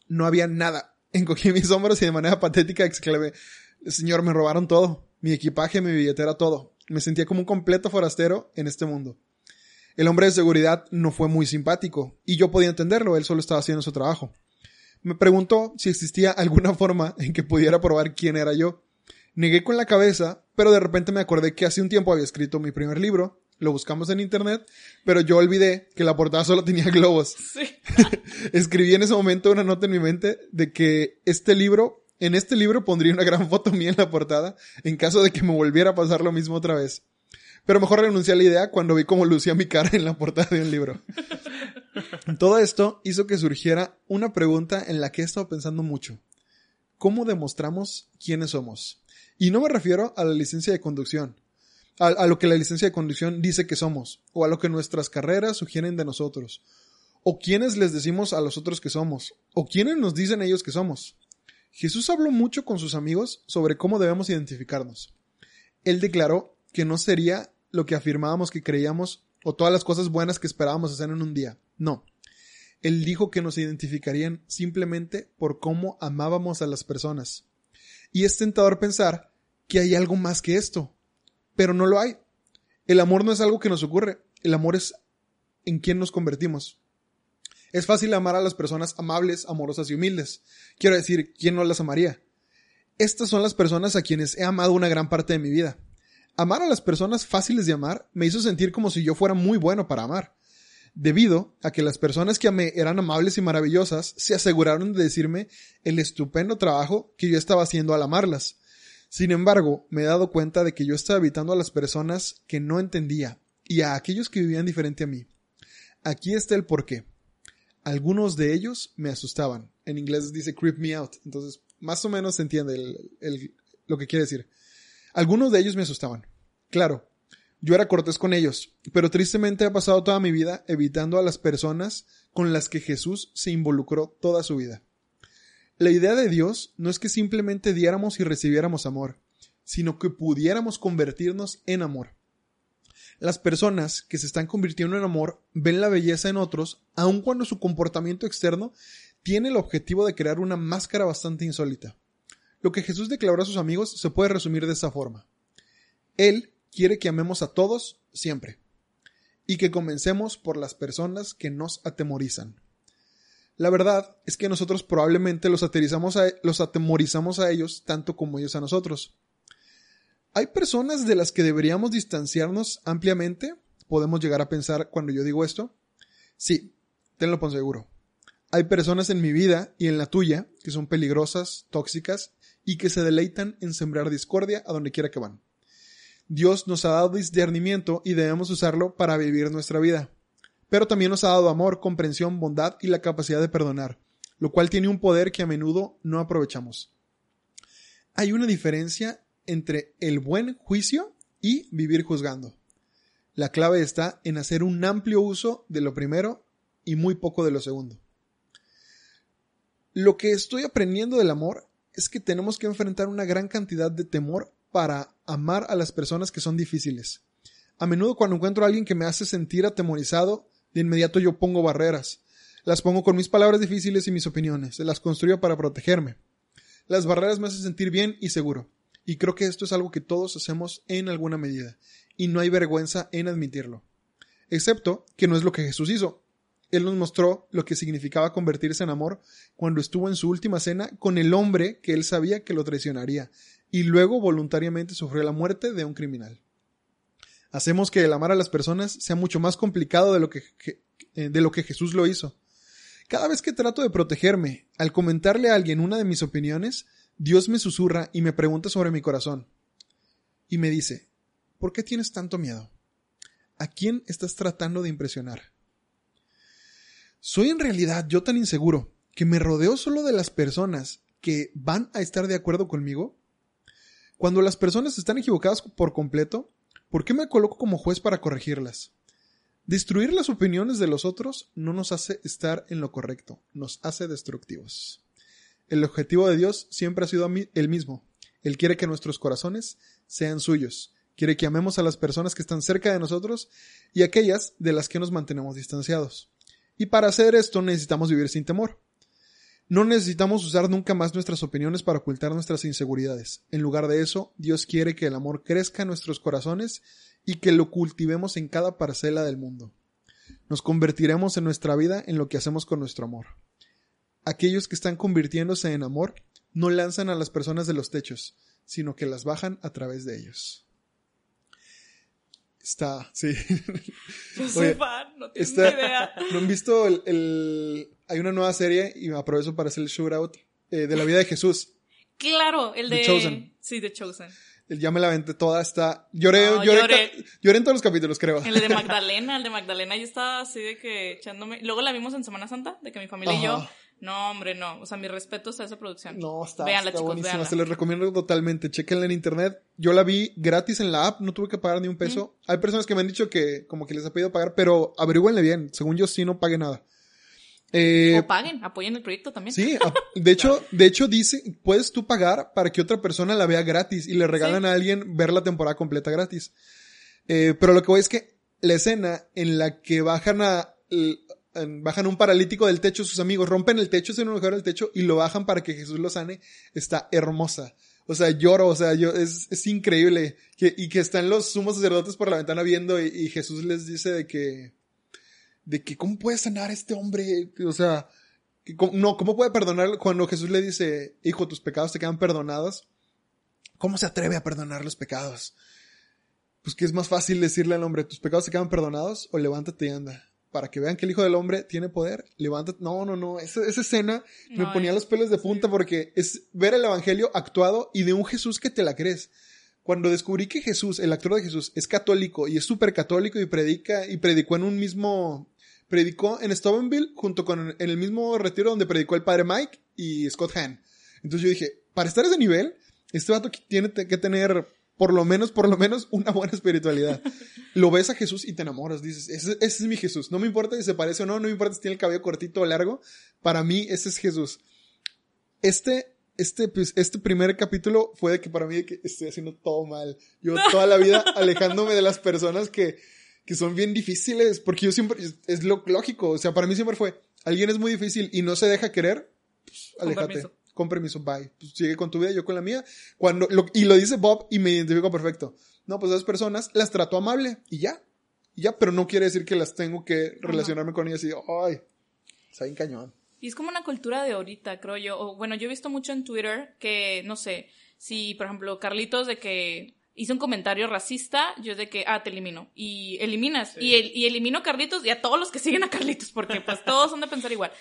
No había nada. Encogí mis hombros y de manera patética exclamé, Señor, me robaron todo. Mi equipaje, mi billetera, todo. Me sentía como un completo forastero en este mundo. El hombre de seguridad no fue muy simpático y yo podía entenderlo, él solo estaba haciendo su trabajo. Me preguntó si existía alguna forma en que pudiera probar quién era yo. Negué con la cabeza, pero de repente me acordé que hace un tiempo había escrito mi primer libro, lo buscamos en internet, pero yo olvidé que la portada solo tenía globos. Sí. Escribí en ese momento una nota en mi mente de que este libro, en este libro pondría una gran foto mía en la portada en caso de que me volviera a pasar lo mismo otra vez. Pero mejor renuncié a la idea cuando vi cómo lucía mi cara en la portada de un libro. Todo esto hizo que surgiera una pregunta en la que he estado pensando mucho. ¿Cómo demostramos quiénes somos? Y no me refiero a la licencia de conducción, a, lo que la licencia de conducción dice que somos, o a lo que nuestras carreras sugieren de nosotros, o quiénes les decimos a los otros que somos, o quiénes nos dicen ellos que somos. Jesús habló mucho con sus amigos sobre cómo debemos identificarnos. Él declaró que no sería lo que afirmábamos que creíamos o todas las cosas buenas que esperábamos hacer en un día. No. Él dijo que nos identificarían simplemente por cómo amábamos a las personas. Y es tentador pensar que hay algo más que esto, pero no lo hay. El amor no es algo que nos ocurre, el amor es en quien nos convertimos. Es fácil amar a las personas amables, amorosas y humildes. Quiero decir, ¿quién no las amaría? Estas son las personas a quienes he amado una gran parte de mi vida. Amar a las personas fáciles de amar me hizo sentir como si yo fuera muy bueno para amar. Debido a que las personas que amé eran amables y maravillosas, se aseguraron de decirme el estupendo trabajo que yo estaba haciendo al amarlas. Sin embargo, me he dado cuenta de que yo estaba evitando a las personas que no entendía y a aquellos que vivían diferente a mí. Aquí está el porqué. Algunos de ellos me asustaban. En inglés dice creep me out. Entonces, más o menos se entiende lo que quiere decir. Algunos de ellos me asustaban. Claro, yo era cortés con ellos, pero tristemente he pasado toda mi vida evitando a las personas con las que Jesús se involucró toda su vida. La idea de Dios no es que simplemente diéramos y recibiéramos amor, sino que pudiéramos convertirnos en amor. Las personas que se están convirtiendo en amor ven la belleza en otros, aun cuando su comportamiento externo tiene el objetivo de crear una máscara bastante insólita. Lo que Jesús declaró a sus amigos se puede resumir de esta forma. Él quiere que amemos a todos siempre y que comencemos por las personas que nos atemorizan. La verdad es que nosotros probablemente los, a, los atemorizamos a ellos tanto como ellos a nosotros. ¿Hay personas de las que deberíamos distanciarnos ampliamente? ¿Podemos llegar a pensar cuando yo digo esto? Sí, tenlo por seguro. Hay personas en mi vida y en la tuya que son peligrosas, tóxicas y que se deleitan en sembrar discordia a donde quiera que van. Dios nos ha dado discernimiento y debemos usarlo para vivir nuestra vida. Pero también nos ha dado amor, comprensión, bondad y la capacidad de perdonar, lo cual tiene un poder que a menudo no aprovechamos. Hay una diferencia entre el buen juicio y vivir juzgando. La clave está en hacer un amplio uso de lo primero y muy poco de lo segundo. Lo que estoy aprendiendo del amor es que tenemos que enfrentar una gran cantidad de temor para amar a las personas que son difíciles. A menudo cuando encuentro a alguien que me hace sentir atemorizado, de inmediato yo pongo barreras. Las pongo con mis palabras difíciles y mis opiniones. Las construyo para protegerme. Las barreras me hacen sentir bien y seguro. Y creo que esto es algo que todos hacemos en alguna medida. Y no hay vergüenza en admitirlo. Excepto que no es lo que Jesús hizo. Él nos mostró lo que significaba convertirse en amor cuando estuvo en su última cena con el hombre que él sabía que lo traicionaría y luego voluntariamente sufrió la muerte de un criminal. Hacemos que el amar a las personas sea mucho más complicado de lo que, eh, de lo que Jesús lo hizo. Cada vez que trato de protegerme, al comentarle a alguien una de mis opiniones, Dios me susurra y me pregunta sobre mi corazón. Y me dice, ¿por qué tienes tanto miedo? ¿A quién estás tratando de impresionar? ¿Soy en realidad yo tan inseguro que me rodeo solo de las personas que van a estar de acuerdo conmigo? Cuando las personas están equivocadas por completo, ¿por qué me coloco como juez para corregirlas? Destruir las opiniones de los otros no nos hace estar en lo correcto, nos hace destructivos. El objetivo de Dios siempre ha sido el mismo. Él quiere que nuestros corazones sean suyos. Quiere que amemos a las personas que están cerca de nosotros y aquellas de las que nos mantenemos distanciados. Y para hacer esto necesitamos vivir sin temor. No necesitamos usar nunca más nuestras opiniones para ocultar nuestras inseguridades. En lugar de eso, Dios quiere que el amor crezca en nuestros corazones y que lo cultivemos en cada parcela del mundo. Nos convertiremos en nuestra vida en lo que hacemos con nuestro amor. Aquellos que están convirtiéndose en amor no lanzan a las personas de los techos, sino que las bajan a través de ellos. Está, sí. Yo soy fan, no tengo idea. ¿No han visto el, Hay una nueva serie, y aprovecho para hacer el shootout, eh, de la vida de Jesús. Claro, el de... The Chosen. Sí, The Chosen. Ya me la aventé toda, está... Lloré, No, lloré, lloré. ca- lloré en todos los capítulos, creo. El de Magdalena, el de Magdalena, yo estaba así de que echándome. Luego la vimos en Semana Santa, de que mi familia y yo. No, hombre, no. O sea, mis respetos a esa producción. No, está, Véanla, está chicos, buenísima. véanla. Se les recomiendo totalmente. Chequenla en internet. Yo la vi gratis en la app, no tuve que pagar ni un peso. Hay personas que me han dicho que como que les ha pedido pagar, pero averigüenle bien. Según yo, sí no pague nada. Eh, o paguen, apoyen el proyecto también. sí, de hecho, de hecho dice, puedes tú pagar para que otra persona la vea gratis y le regalan Sí. a alguien ver la temporada completa gratis. Eh, pero lo que voy es que la escena en la que bajan a bajan un paralítico del techo sus amigos, rompen el techo, se un agujero del techo y lo bajan para que Jesús lo sane, está hermosa. O sea, lloro, o sea, yo, es, es increíble. Y que están los sumos sacerdotes por la ventana viendo y, Jesús les dice de que, de que, ¿cómo puede sanar a este hombre? O sea, no, ¿cómo puede perdonar cuando Jesús le dice, hijo, tus pecados te quedan perdonados? ¿Cómo se atreve a perdonar los pecados? Pues que es más fácil decirle al hombre, tus pecados te quedan perdonados o levántate y anda. Para que vean que el Hijo del Hombre tiene poder, levántate. No, no, no. Esa, esa escena me No, ponía es- los pelos de punta porque es ver el Evangelio actuado y de un Jesús que te la crees. Cuando descubrí que Jesús, el actor de Jesús, es católico y es súper católico y predica y predicó en un mismo, predicó en Steubenville junto con en el mismo retiro donde predicó el padre Mike y Scott Hahn. Entonces yo dije, para estar a ese nivel, este vato tiene que tener por lo menos, por lo menos una buena espiritualidad. Lo ves a Jesús y te enamoras, dices, ese, ese es mi Jesús. No me importa si se parece o no, no me importa si tiene el cabello cortito o largo. Para mí, ese es Jesús. Este, este, pues, este primer capítulo fue de que para mí de que estoy haciendo todo mal. Yo toda la vida alejándome de las personas que, que son bien difíciles, porque yo siempre, es, es lo lógico, o sea, para mí siempre fue, alguien es muy difícil y no se deja querer, pues, aléjate. Con permiso, bye. Pues sigue con tu vida, yo con la mía. Cuando, lo- y lo dice Bob y me identifico perfecto. No, pues esas personas las trato amable y ya. Y ya, pero no quiere decir que las tengo que relacionarme con ellas y, ay, está bien cañón. Y es como una cultura de ahorita, creo yo. O, bueno, yo he visto mucho en Twitter que, no sé, si, por ejemplo, Carlitos de que hizo un comentario racista, yo de que, ah, te elimino. Y eliminas. Y, el, y elimino a Carlitos y a todos los que siguen a Carlitos, porque pues todos son de pensar igual.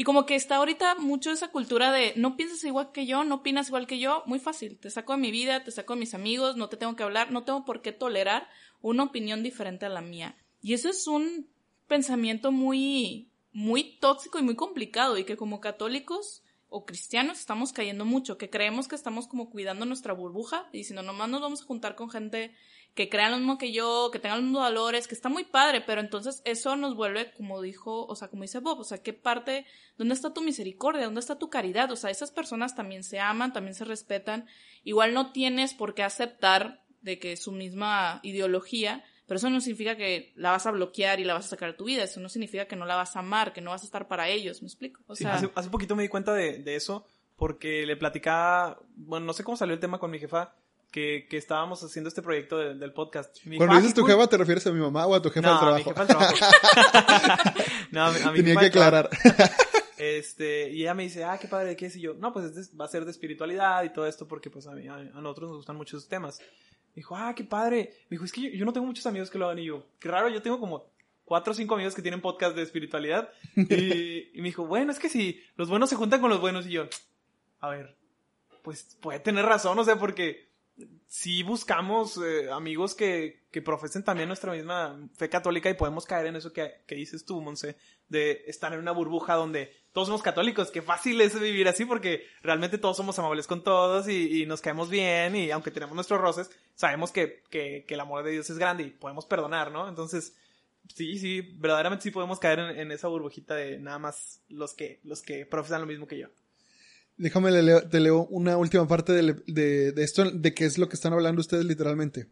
Y como que está ahorita mucho esa cultura de no piensas igual que yo, no opinas igual que yo, muy fácil. Te saco de mi vida, te saco de mis amigos, no te tengo que hablar, no tengo por qué tolerar una opinión diferente a la mía. Y eso es un pensamiento muy, muy tóxico y muy complicado y que como católicos o cristianos estamos cayendo mucho, que creemos que estamos como cuidando nuestra burbuja y diciendo nomás nos vamos a juntar con gente que crea lo mismo que yo, que tenga los mismos valores, que está muy padre, pero entonces eso nos vuelve, como dijo, o sea, como dice Bob, o sea, ¿qué parte, dónde está tu misericordia, dónde está tu caridad? O sea, esas personas también se aman, también se respetan, igual no tienes por qué aceptar de que su misma ideología, pero eso no significa que la vas a bloquear y la vas a sacar de tu vida, eso no significa que no la vas a amar, que no vas a estar para ellos, ¿me explico? O Sí, sea, hace, hace poquito me di cuenta de, de eso porque le platicaba, bueno, no sé cómo salió el tema con mi jefa, que, que estábamos haciendo este proyecto de- del podcast. Cuando "Ah, dices tu cool". jefa, ¿te refieres a mi mamá o a tu jefa no, del a mi trabajo? jefa del trabajo. no, a mi, a mi Tenía que trabajo. aclarar. Este, y ella me dice, ah, qué padre, ¿qué es? Y yo, no, pues es de- va a ser de espiritualidad y todo esto porque pues a, mí, a, a nosotros nos gustan mucho esos temas. Me dijo, ah, qué padre. Me dijo, es que yo, yo no tengo muchos amigos que lo hagan y yo, qué raro, yo tengo como cuatro o cinco amigos que tienen podcast de espiritualidad. Y, y me dijo, bueno, es que si los buenos se juntan con los buenos y yo, a ver, pues puede tener razón, o sea, porque si buscamos eh, amigos que, que profesen también nuestra misma fe católica y podemos caer en eso que, que dices tú, Monse, de estar en una burbuja donde todos somos católicos, que fácil es vivir así porque realmente todos somos amables con todos y, y nos caemos bien y aunque tenemos nuestros roces, sabemos que, que, que el amor de Dios es grande y podemos perdonar, ¿no? Entonces, sí, sí, verdaderamente sí podemos caer en, en esa burbujita de nada más los que, los que profesan lo mismo que yo. Déjame, le leo- te leo una última parte de, de- de esto, de qué es lo que están hablando ustedes literalmente.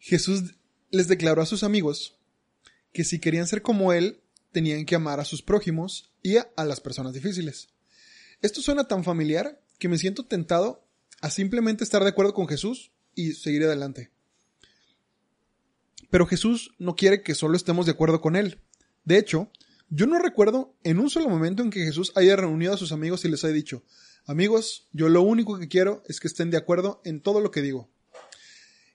Jesús les declaró a sus amigos que si querían ser como Él, tenían que amar a sus prójimos y a, a las personas difíciles. Esto suena tan familiar que me siento tentado a simplemente estar de acuerdo con Jesús y seguir adelante. Pero Jesús no quiere que solo estemos de acuerdo con Él. De hecho, yo no recuerdo en un solo momento en que Jesús haya reunido a sus amigos y les haya dicho, amigos, yo lo único que quiero es que estén de acuerdo en todo lo que digo.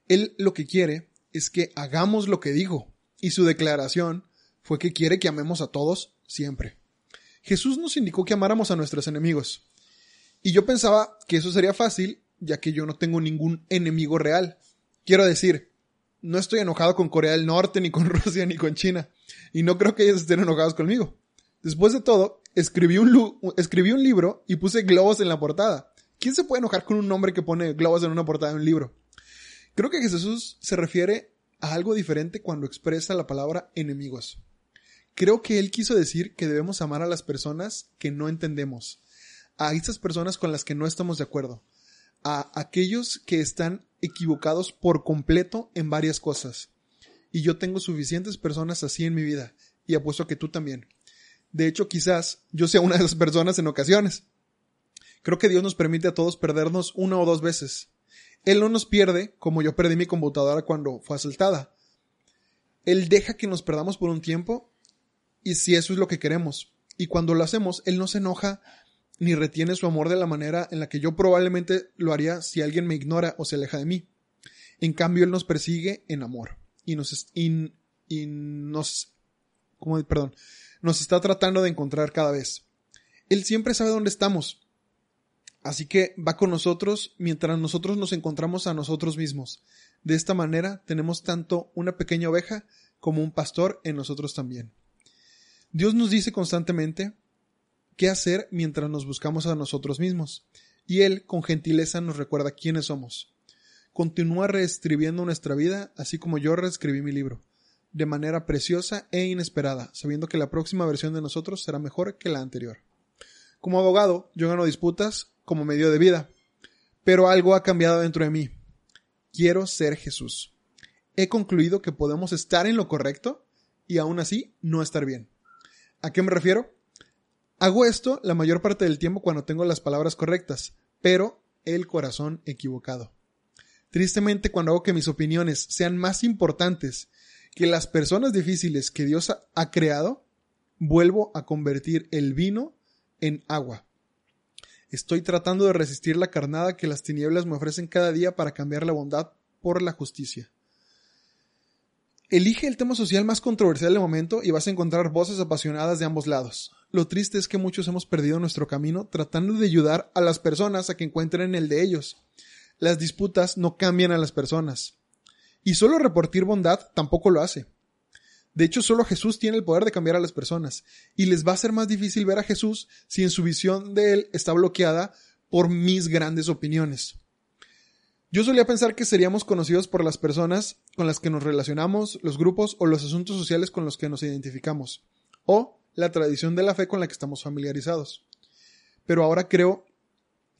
Él lo que quiere es que hagamos lo que dijo, y su declaración fue que quiere que amemos a todos siempre. Jesús nos indicó que amáramos a nuestros enemigos. Y yo pensaba que eso sería fácil ya que yo no tengo ningún enemigo real. Quiero decir, no estoy enojado con Corea del Norte, ni con Rusia, ni con China, y no creo que ellos estén enojados conmigo. Después de todo, escribí un, escribí un libro y puse globos en la portada. ¿Quién se puede enojar con un hombre que pone globos en una portada de un libro? Creo que Jesús se refiere a algo diferente cuando expresa la palabra enemigos. Creo que él quiso decir que debemos amar a las personas que no entendemos, a esas personas con las que no estamos de acuerdo, a aquellos que están equivocados por completo en varias cosas. Y yo tengo suficientes personas así en mi vida, y apuesto que tú también. De hecho, quizás yo sea una de esas personas en ocasiones. Creo que Dios nos permite a todos perdernos una o dos veces, él no nos pierde como yo perdí mi computadora cuando fue asaltada. Él deja que nos perdamos por un tiempo y si eso es lo que queremos. Y cuando lo hacemos, Él no se enoja ni retiene su amor de la manera en la que yo probablemente lo haría si alguien me ignora o se aleja de mí. En cambio, Él nos persigue en amor y nos, y, nos, como, perdón, nos está tratando de encontrar cada vez. Él siempre sabe dónde estamos Así que va con nosotros mientras nosotros nos encontramos a nosotros mismos. De esta manera tenemos tanto una pequeña oveja como un pastor en nosotros también. Dios nos dice constantemente qué hacer mientras nos buscamos a nosotros mismos, y Él con gentileza nos recuerda quiénes somos. Continúa reescribiendo nuestra vida, así como yo reescribí mi libro, de manera preciosa e inesperada, sabiendo que la próxima versión de nosotros será mejor que la anterior. Como abogado, yo gano disputas como medio de vida. Pero algo ha cambiado dentro de mí. Quiero ser Jesús. He concluido que podemos estar en lo correcto y aún así no estar bien. ¿A qué me refiero? Hago esto la mayor parte del tiempo cuando tengo las palabras correctas, pero el corazón equivocado. Tristemente, cuando hago que mis opiniones sean más importantes que las personas difíciles que Dios ha creado, vuelvo a convertir el vino en agua. Estoy tratando de resistir la carnada que las tinieblas me ofrecen cada día para cambiar la bondad por la justicia. Elige el tema social más controversial del momento y vas a encontrar voces apasionadas de ambos lados. Lo triste es que muchos hemos perdido nuestro camino tratando de ayudar a las personas a que encuentren el de ellos. Las disputas no cambian a las personas. Y solo reportar bondad tampoco lo hace. De hecho, solo Jesús tiene el poder de cambiar a las personas, y les va a ser más difícil ver a Jesús si en su visión de Él está bloqueada por mis grandes opiniones. Yo solía pensar que seríamos conocidos por las personas con las que nos relacionamos, los grupos o los asuntos sociales con los que nos identificamos, o la tradición de la fe con la que estamos familiarizados. Pero ahora creo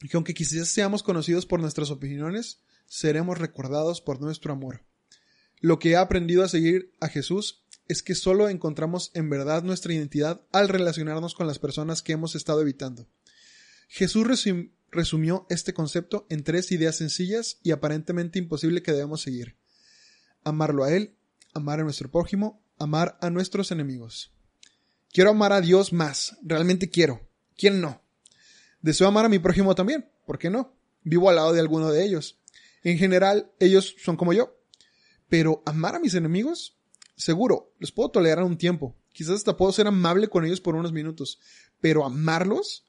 que aunque quizás seamos conocidos por nuestras opiniones, seremos recordados por nuestro amor. Lo que he aprendido a seguir a Jesús es que solo encontramos en verdad nuestra identidad al relacionarnos con las personas que hemos estado evitando. Jesús resumió este concepto en tres ideas sencillas y aparentemente imposible que debemos seguir. Amarlo a Él, amar a nuestro prójimo, amar a nuestros enemigos. Quiero amar a Dios más, realmente quiero. ¿Quién no? Deseo amar a mi prójimo también, ¿por qué no? Vivo al lado de alguno de ellos. En general, ellos son como yo. Pero amar a mis enemigos, Seguro, los puedo tolerar un tiempo. Quizás hasta puedo ser amable con ellos por unos minutos. Pero amarlos.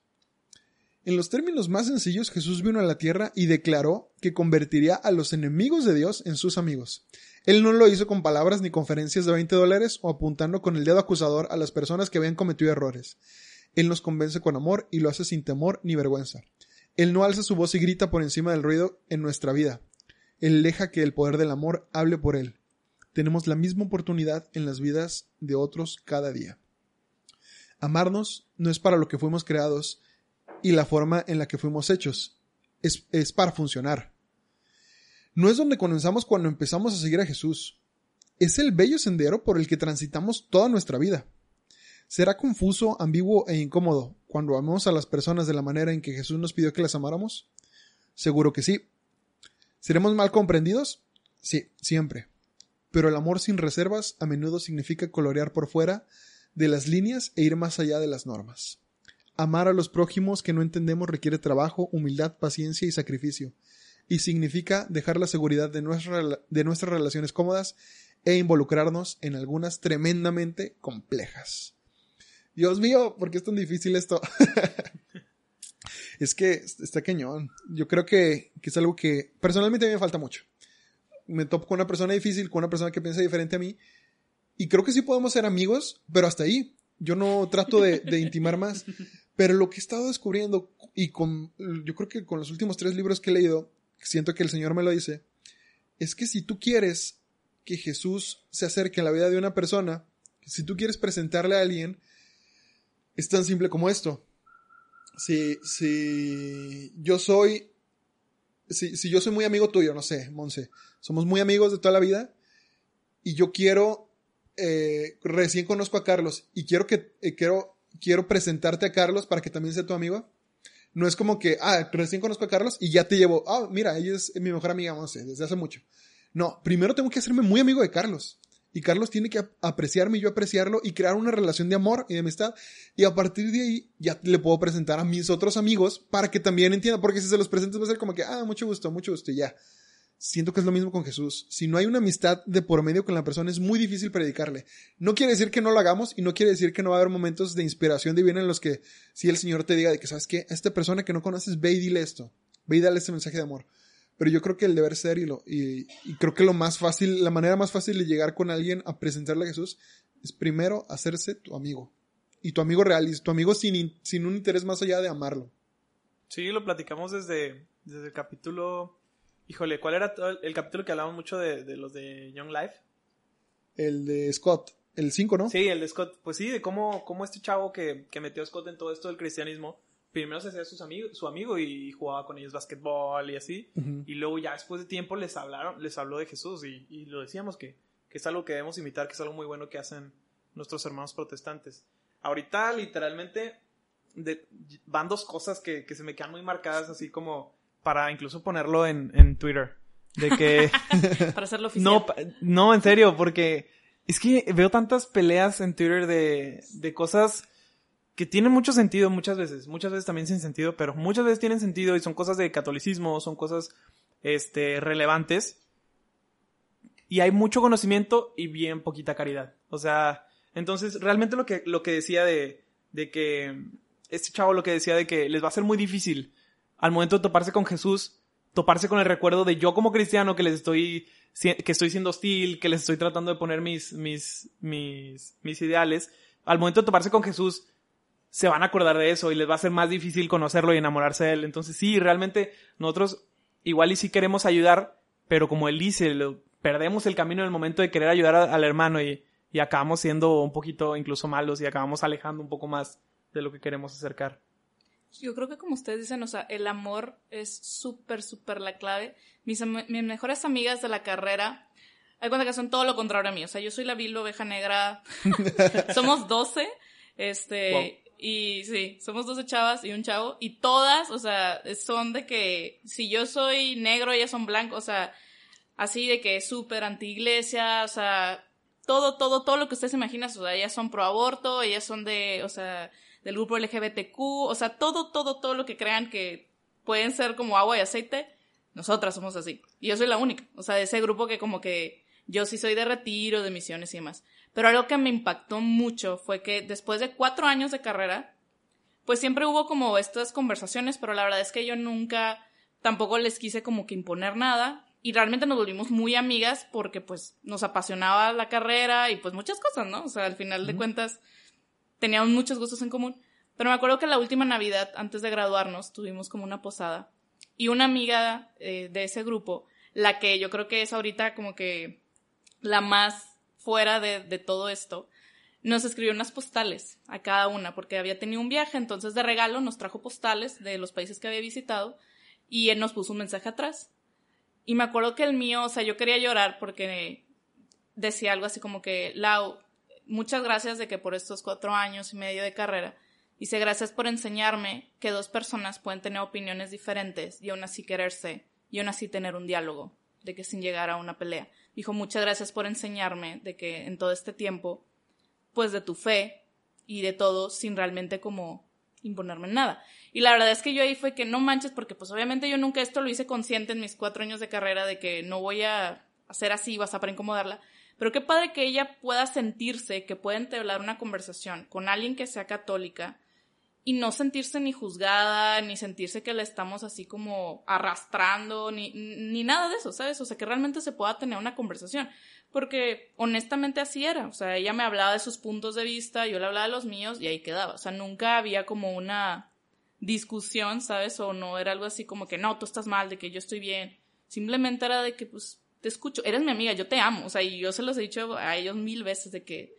En los términos más sencillos, Jesús vino a la tierra y declaró que convertiría a los enemigos de Dios en sus amigos. Él no lo hizo con palabras ni conferencias de 20 dólares o apuntando con el dedo acusador a las personas que habían cometido errores. Él nos convence con amor y lo hace sin temor ni vergüenza. Él no alza su voz y grita por encima del ruido en nuestra vida. Él deja que el poder del amor hable por él tenemos la misma oportunidad en las vidas de otros cada día. Amarnos no es para lo que fuimos creados y la forma en la que fuimos hechos, es, es para funcionar. No es donde comenzamos cuando empezamos a seguir a Jesús, es el bello sendero por el que transitamos toda nuestra vida. ¿Será confuso, ambiguo e incómodo cuando amamos a las personas de la manera en que Jesús nos pidió que las amáramos? Seguro que sí. ¿Seremos mal comprendidos? Sí, siempre pero el amor sin reservas a menudo significa colorear por fuera de las líneas e ir más allá de las normas. Amar a los prójimos que no entendemos requiere trabajo, humildad, paciencia y sacrificio, y significa dejar la seguridad de, de nuestras relaciones cómodas e involucrarnos en algunas tremendamente complejas. Dios mío, ¿por qué es tan difícil esto? Es que está cañón. Yo creo que, que es algo que personalmente a mí me falta mucho. Me topo con una persona difícil, con una persona que piensa diferente a mí. Y creo que sí podemos ser amigos, pero hasta ahí. Yo no trato de, de intimar más. Pero lo que he estado descubriendo, y con, yo creo que con los últimos tres libros que he leído, siento que el Señor me lo dice, es que si tú quieres que Jesús se acerque a la vida de una persona, si tú quieres presentarle a alguien, es tan simple como esto. Si, si yo soy, si, si yo soy muy amigo tuyo, no sé, Monse, somos muy amigos de toda la vida, y yo quiero, eh, recién conozco a Carlos, y quiero que, eh, quiero quiero presentarte a Carlos para que también sea tu amigo. No es como que, ah, recién conozco a Carlos y ya te llevo, ah, mira, ella es mi mejor amiga, no sé, desde hace mucho. No, primero tengo que hacerme muy amigo de Carlos. Y Carlos tiene que apreciarme y yo apreciarlo y crear una relación de amor y de amistad. Y a partir de ahí ya le puedo presentar a mis otros amigos para que también entiendan. Porque si se los presento va a ser como que, ah, mucho gusto, mucho gusto y ya siento que es lo mismo con Jesús. Si no hay una amistad de por medio con la persona, es muy difícil predicarle. No quiere decir que no lo hagamos y no quiere decir que no va a haber momentos de inspiración divina en los que si el Señor te diga de que, ¿sabes qué? A esta persona que no conoces, ve y dile esto. Ve y dale este mensaje de amor. Pero yo creo que el deber ser y, lo, y, creo que lo más fácil, la manera más fácil de llegar con alguien a presentarle a Jesús es primero hacerse tu amigo. Y tu amigo real, y tu amigo sin, sin un interés más allá de amarlo. Sí, lo platicamos desde, desde el capítulo Híjole, ¿cuál era el, capítulo que hablamos mucho de, los de Young Life? El de Scott, el 5, ¿no? Sí, el de Scott. Pues sí, de cómo, cómo este chavo que, metió a Scott en todo esto del cristianismo, primero se hacía sus amigos, su amigo y jugaba con ellos básquetbol y así. Y luego ya después de tiempo les hablaron, les habló de Jesús y, lo decíamos que, es algo que debemos imitar, que es algo muy bueno que hacen nuestros hermanos protestantes. Ahorita literalmente van dos cosas que, que se me quedan muy marcadas, así como para incluso ponerlo en, en Twitter. De que... para hacerlo oficial. No, no, en serio, porque es que veo tantas peleas en Twitter de, de cosas que tienen mucho sentido muchas veces, muchas veces también sin sentido, pero muchas veces tienen sentido y son cosas de catolicismo, son cosas este, relevantes. Y hay mucho conocimiento y bien poquita caridad. O sea, entonces realmente lo que, lo que decía de, de que, este chavo lo que decía de que les va a ser muy difícil al momento de toparse con Jesús, toparse con el recuerdo de yo como cristiano que les estoy, que estoy siendo hostil, que les estoy tratando de poner mis, mis, mis, mis ideales, al momento de toparse con Jesús, se van a acordar de eso y les va a ser más difícil conocerlo y enamorarse de él. Entonces sí, realmente nosotros igual y sí queremos ayudar, pero como él dice, perdemos el camino en el momento de querer ayudar al hermano y, y acabamos siendo un poquito incluso malos y acabamos alejando un poco más de lo que queremos acercar. Yo creo que como ustedes dicen, o sea, el amor es súper, súper la clave. Mis, mis mejores amigas de la carrera, hay cuenta que son todo lo contrario a mí. O sea, yo soy la vil oveja negra. somos 12. Este, y sí, somos 12 chavas y un chavo. Y todas, o sea, son de que si yo soy negro, ellas son blancos. O sea, así de que súper anti-iglesia. O sea, todo, todo, todo lo que ustedes imaginan. O sea, ellas son pro aborto, ellas son de, o sea, del grupo LGBTQ, o sea, todo, todo, todo lo que crean que pueden ser como agua y aceite, nosotras somos así. Y yo soy la única, o sea, de ese grupo que como que yo sí soy de retiro, de misiones y demás. Pero algo que me impactó mucho fue que después de cuatro años de carrera, pues siempre hubo como estas conversaciones, pero la verdad es que yo nunca tampoco les quise como que imponer nada y realmente nos volvimos muy amigas porque pues nos apasionaba la carrera y pues muchas cosas, ¿no? O sea, al final de cuentas teníamos muchos gustos en común. Pero me acuerdo que la última Navidad, antes de graduarnos, tuvimos como una posada. Y una amiga eh, de ese grupo, la que yo creo que es ahorita como que la más fuera de, de todo esto, nos escribió unas postales a cada una, porque había tenido un viaje, entonces de regalo nos trajo postales de los países que había visitado y él nos puso un mensaje atrás. Y me acuerdo que el mío, o sea, yo quería llorar porque decía algo así como que, Lau, muchas gracias de que por estos cuatro años y medio de carrera, dice gracias por enseñarme que dos personas pueden tener opiniones diferentes y aún así quererse y aún así tener un diálogo, de que sin llegar a una pelea. Dijo muchas gracias por enseñarme de que en todo este tiempo, pues de tu fe y de todo sin realmente como imponerme nada. Y la verdad es que yo ahí fue que no manches, porque pues obviamente yo nunca esto lo hice consciente en mis cuatro años de carrera de que no voy a hacer así, vas a para incomodarla, pero qué padre que ella pueda sentirse que puede entablar una conversación con alguien que sea católica y no sentirse ni juzgada, ni sentirse que la estamos así como arrastrando, ni, ni nada de eso, ¿sabes? O sea, que realmente se pueda tener una conversación. Porque honestamente así era. O sea, ella me hablaba de sus puntos de vista, yo le hablaba de los míos y ahí quedaba. O sea, nunca había como una discusión, ¿sabes? O no era algo así como que no, tú estás mal, de que yo estoy bien. Simplemente era de que, pues, te escucho, eres mi amiga, yo te amo. O sea, y yo se los he dicho a ellos mil veces de que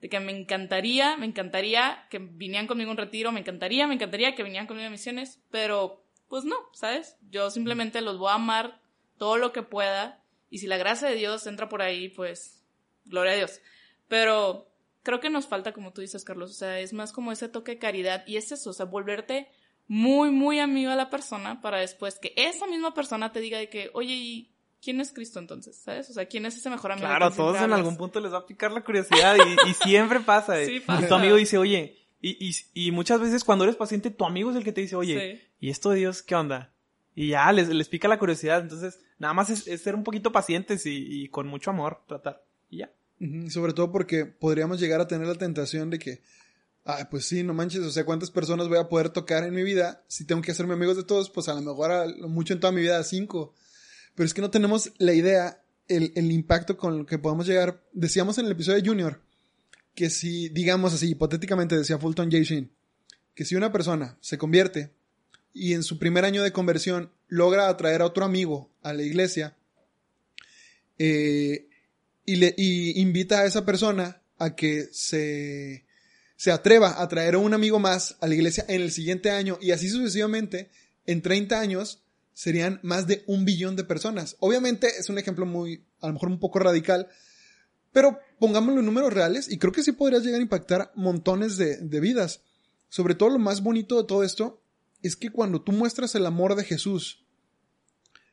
de que me encantaría, me encantaría que vinieran conmigo a un retiro, me encantaría, me encantaría que vinieran conmigo a misiones, pero pues no, ¿sabes? Yo simplemente los voy a amar todo lo que pueda y si la gracia de Dios entra por ahí, pues gloria a Dios. Pero creo que nos falta, como tú dices, Carlos, o sea, es más como ese toque de caridad y es eso, o sea, volverte muy, muy amigo a la persona para después que esa misma persona te diga de que, oye, ¿y ¿quién es Cristo entonces? ¿Sabes? O sea, ¿quién es ese mejor amigo? Claro, todos en algún punto les va a picar la curiosidad y, siempre pasa. Sí, pasa. Y tu amigo dice, oye, y, y, y, muchas veces cuando eres paciente, tu amigo es el que te dice, oye, ¿y esto de Dios qué onda? Y ya les, les pica la curiosidad. Entonces, nada más es, ser un poquito pacientes y, con mucho amor tratar. Y ya. Sobre todo porque podríamos llegar a tener la tentación de que, ah, pues sí, no manches, o sea, ¿cuántas personas voy a poder tocar en mi vida? Si tengo que hacerme amigos de todos, pues a lo mejor a, mucho en toda mi vida, cinco. Pero es que no tenemos la idea, el, el impacto con el que podemos llegar. Decíamos en el episodio de Junior que si, digamos así, hipotéticamente decía Fulton J. Sheen, que si una persona se convierte y en su primer año de conversión logra atraer a otro amigo a la iglesia eh, y, le, y invita a esa persona a que se, se atreva a traer a un amigo más a la iglesia en el siguiente año y así sucesivamente, en 30 años serían más de un billón de personas. Obviamente es un ejemplo muy, a lo mejor un poco radical, pero pongámoslo en números reales y creo que sí podrías llegar a impactar montones de, de vidas. Sobre todo lo más bonito de todo esto es que cuando tú muestras el amor de Jesús,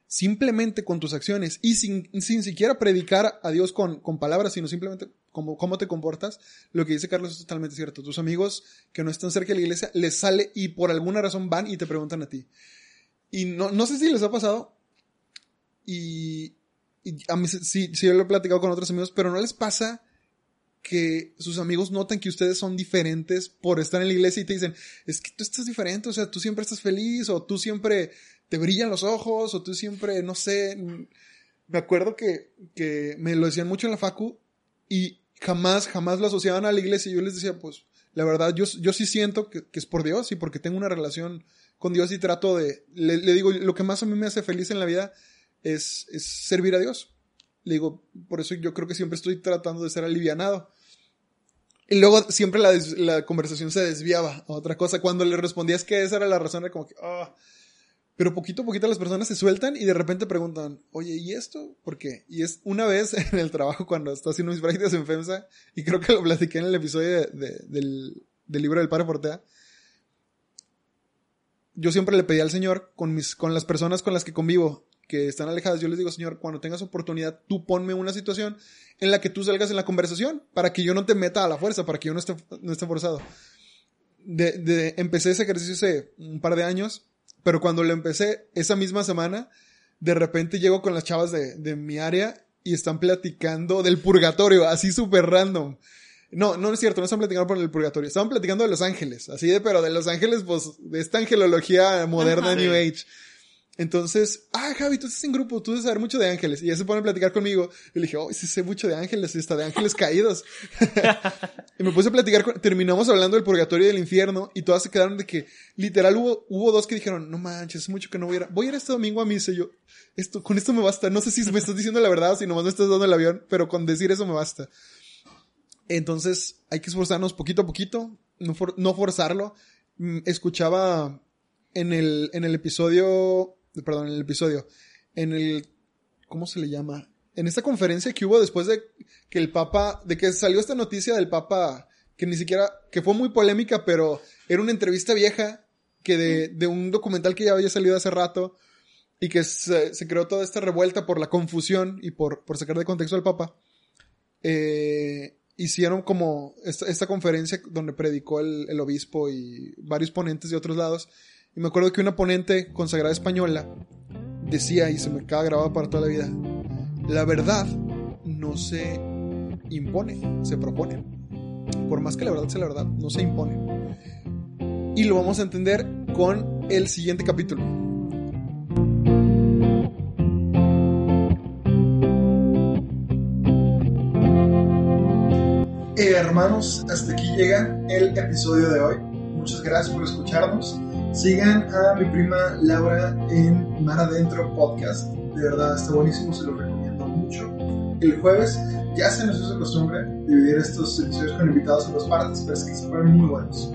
simplemente con tus acciones y sin, sin siquiera predicar a Dios con, con palabras, sino simplemente cómo, cómo te comportas, lo que dice Carlos es totalmente cierto. Tus amigos que no están cerca de la iglesia les sale y por alguna razón van y te preguntan a ti. Y no, no sé si les ha pasado. Y, a mí sí, sí, yo lo he platicado con otros amigos, pero no les pasa que sus amigos notan que ustedes son diferentes por estar en la iglesia y te dicen, es que tú estás diferente, o sea, tú siempre estás feliz, o tú siempre te brillan los ojos, o tú siempre, no sé, me acuerdo que, que me lo decían mucho en la facu y jamás, jamás lo asociaban a la iglesia y yo les decía, pues, la verdad, yo, yo sí siento que, que es por Dios y porque tengo una relación con Dios y trato de, le, digo, lo que más a mí me hace feliz en la vida es, es servir a Dios. Le digo, por eso yo creo que siempre estoy tratando de ser alivianado. Y luego siempre la, la conversación se desviaba a otra cosa. Cuando le respondías que esa era la razón, era como que, ah. Pero poquito a poquito las personas se sueltan y de repente preguntan, oye, ¿y esto? ¿Por qué? Y es una vez en el trabajo cuando estaba haciendo mis prácticas en FEMSA, y creo que lo platiqué en el episodio del, del libro del Padre Portea, yo siempre le pedí al Señor con mis, con las personas con las que convivo, que están alejadas, yo les digo, Señor, cuando tengas oportunidad, tú ponme una situación en la que tú salgas en la conversación, para que yo no te meta a la fuerza, para que yo no esté, no esté forzado. Empecé ese ejercicio hace un par de años, pero cuando lo empecé, esa misma semana, de repente llego con las chavas de, de mi área y están platicando del purgatorio, así súper random. No, no es cierto, no están platicando por el purgatorio. Estaban platicando de Los Ángeles. Así de, pero de Los Ángeles, pues, de esta angelología moderna New Age. Entonces, ah, Javi, tú estás en grupo, tú debes saber mucho de ángeles. Y ya se pone a platicar conmigo. Y le dije, oh, sí sé mucho de ángeles, está de ángeles caídos. y me puse a platicar, terminamos hablando del purgatorio y del infierno. Y todas se quedaron de que, literal, hubo, hubo dos que dijeron, no manches, es mucho que no voy a ir. Voy a ir este domingo a misa. Y yo, esto, con esto me basta. No sé si me estás diciendo la verdad o si nomás me estás dando el avión, pero con decir eso me basta. Entonces hay que esforzarnos poquito a poquito, no, no forzarlo. Mm, escuchaba en el, en el episodio, perdón, en el episodio, en el, ¿cómo se le llama? En esta conferencia que hubo después de que el Papa, de que salió esta noticia del Papa, que ni siquiera, que fue muy polémica, pero era una entrevista vieja que de, de un documental que ya había salido hace rato y que se, se, creó toda esta revuelta por la confusión y por, por sacar de contexto al Papa. Eh, hicieron como esta, conferencia donde predicó el, obispo y varios ponentes de otros lados. Y me acuerdo que una ponente consagrada española decía, y se me queda grabado para toda la vida, la verdad no se impone, se propone. Por más que la verdad sea la verdad, no se impone. y lo vamos a entender con el siguiente capítulo. Hermanos, hasta aquí llega el episodio de hoy. Muchas gracias por escucharnos. Sigan a mi prima Laura en Mar Adentro Podcast. De verdad, está buenísimo, se lo recomiendo mucho. El jueves ya se nos hizo costumbre dividir estos episodios con invitados en dos partes, pero es que se fueron muy buenos.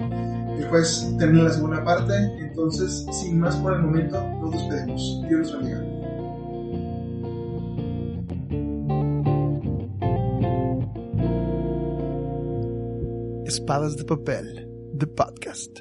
El jueves termina la segunda parte, entonces, sin más por el momento, nos despedimos. Dios los bendiga. Espadas de Papel, The Podcast.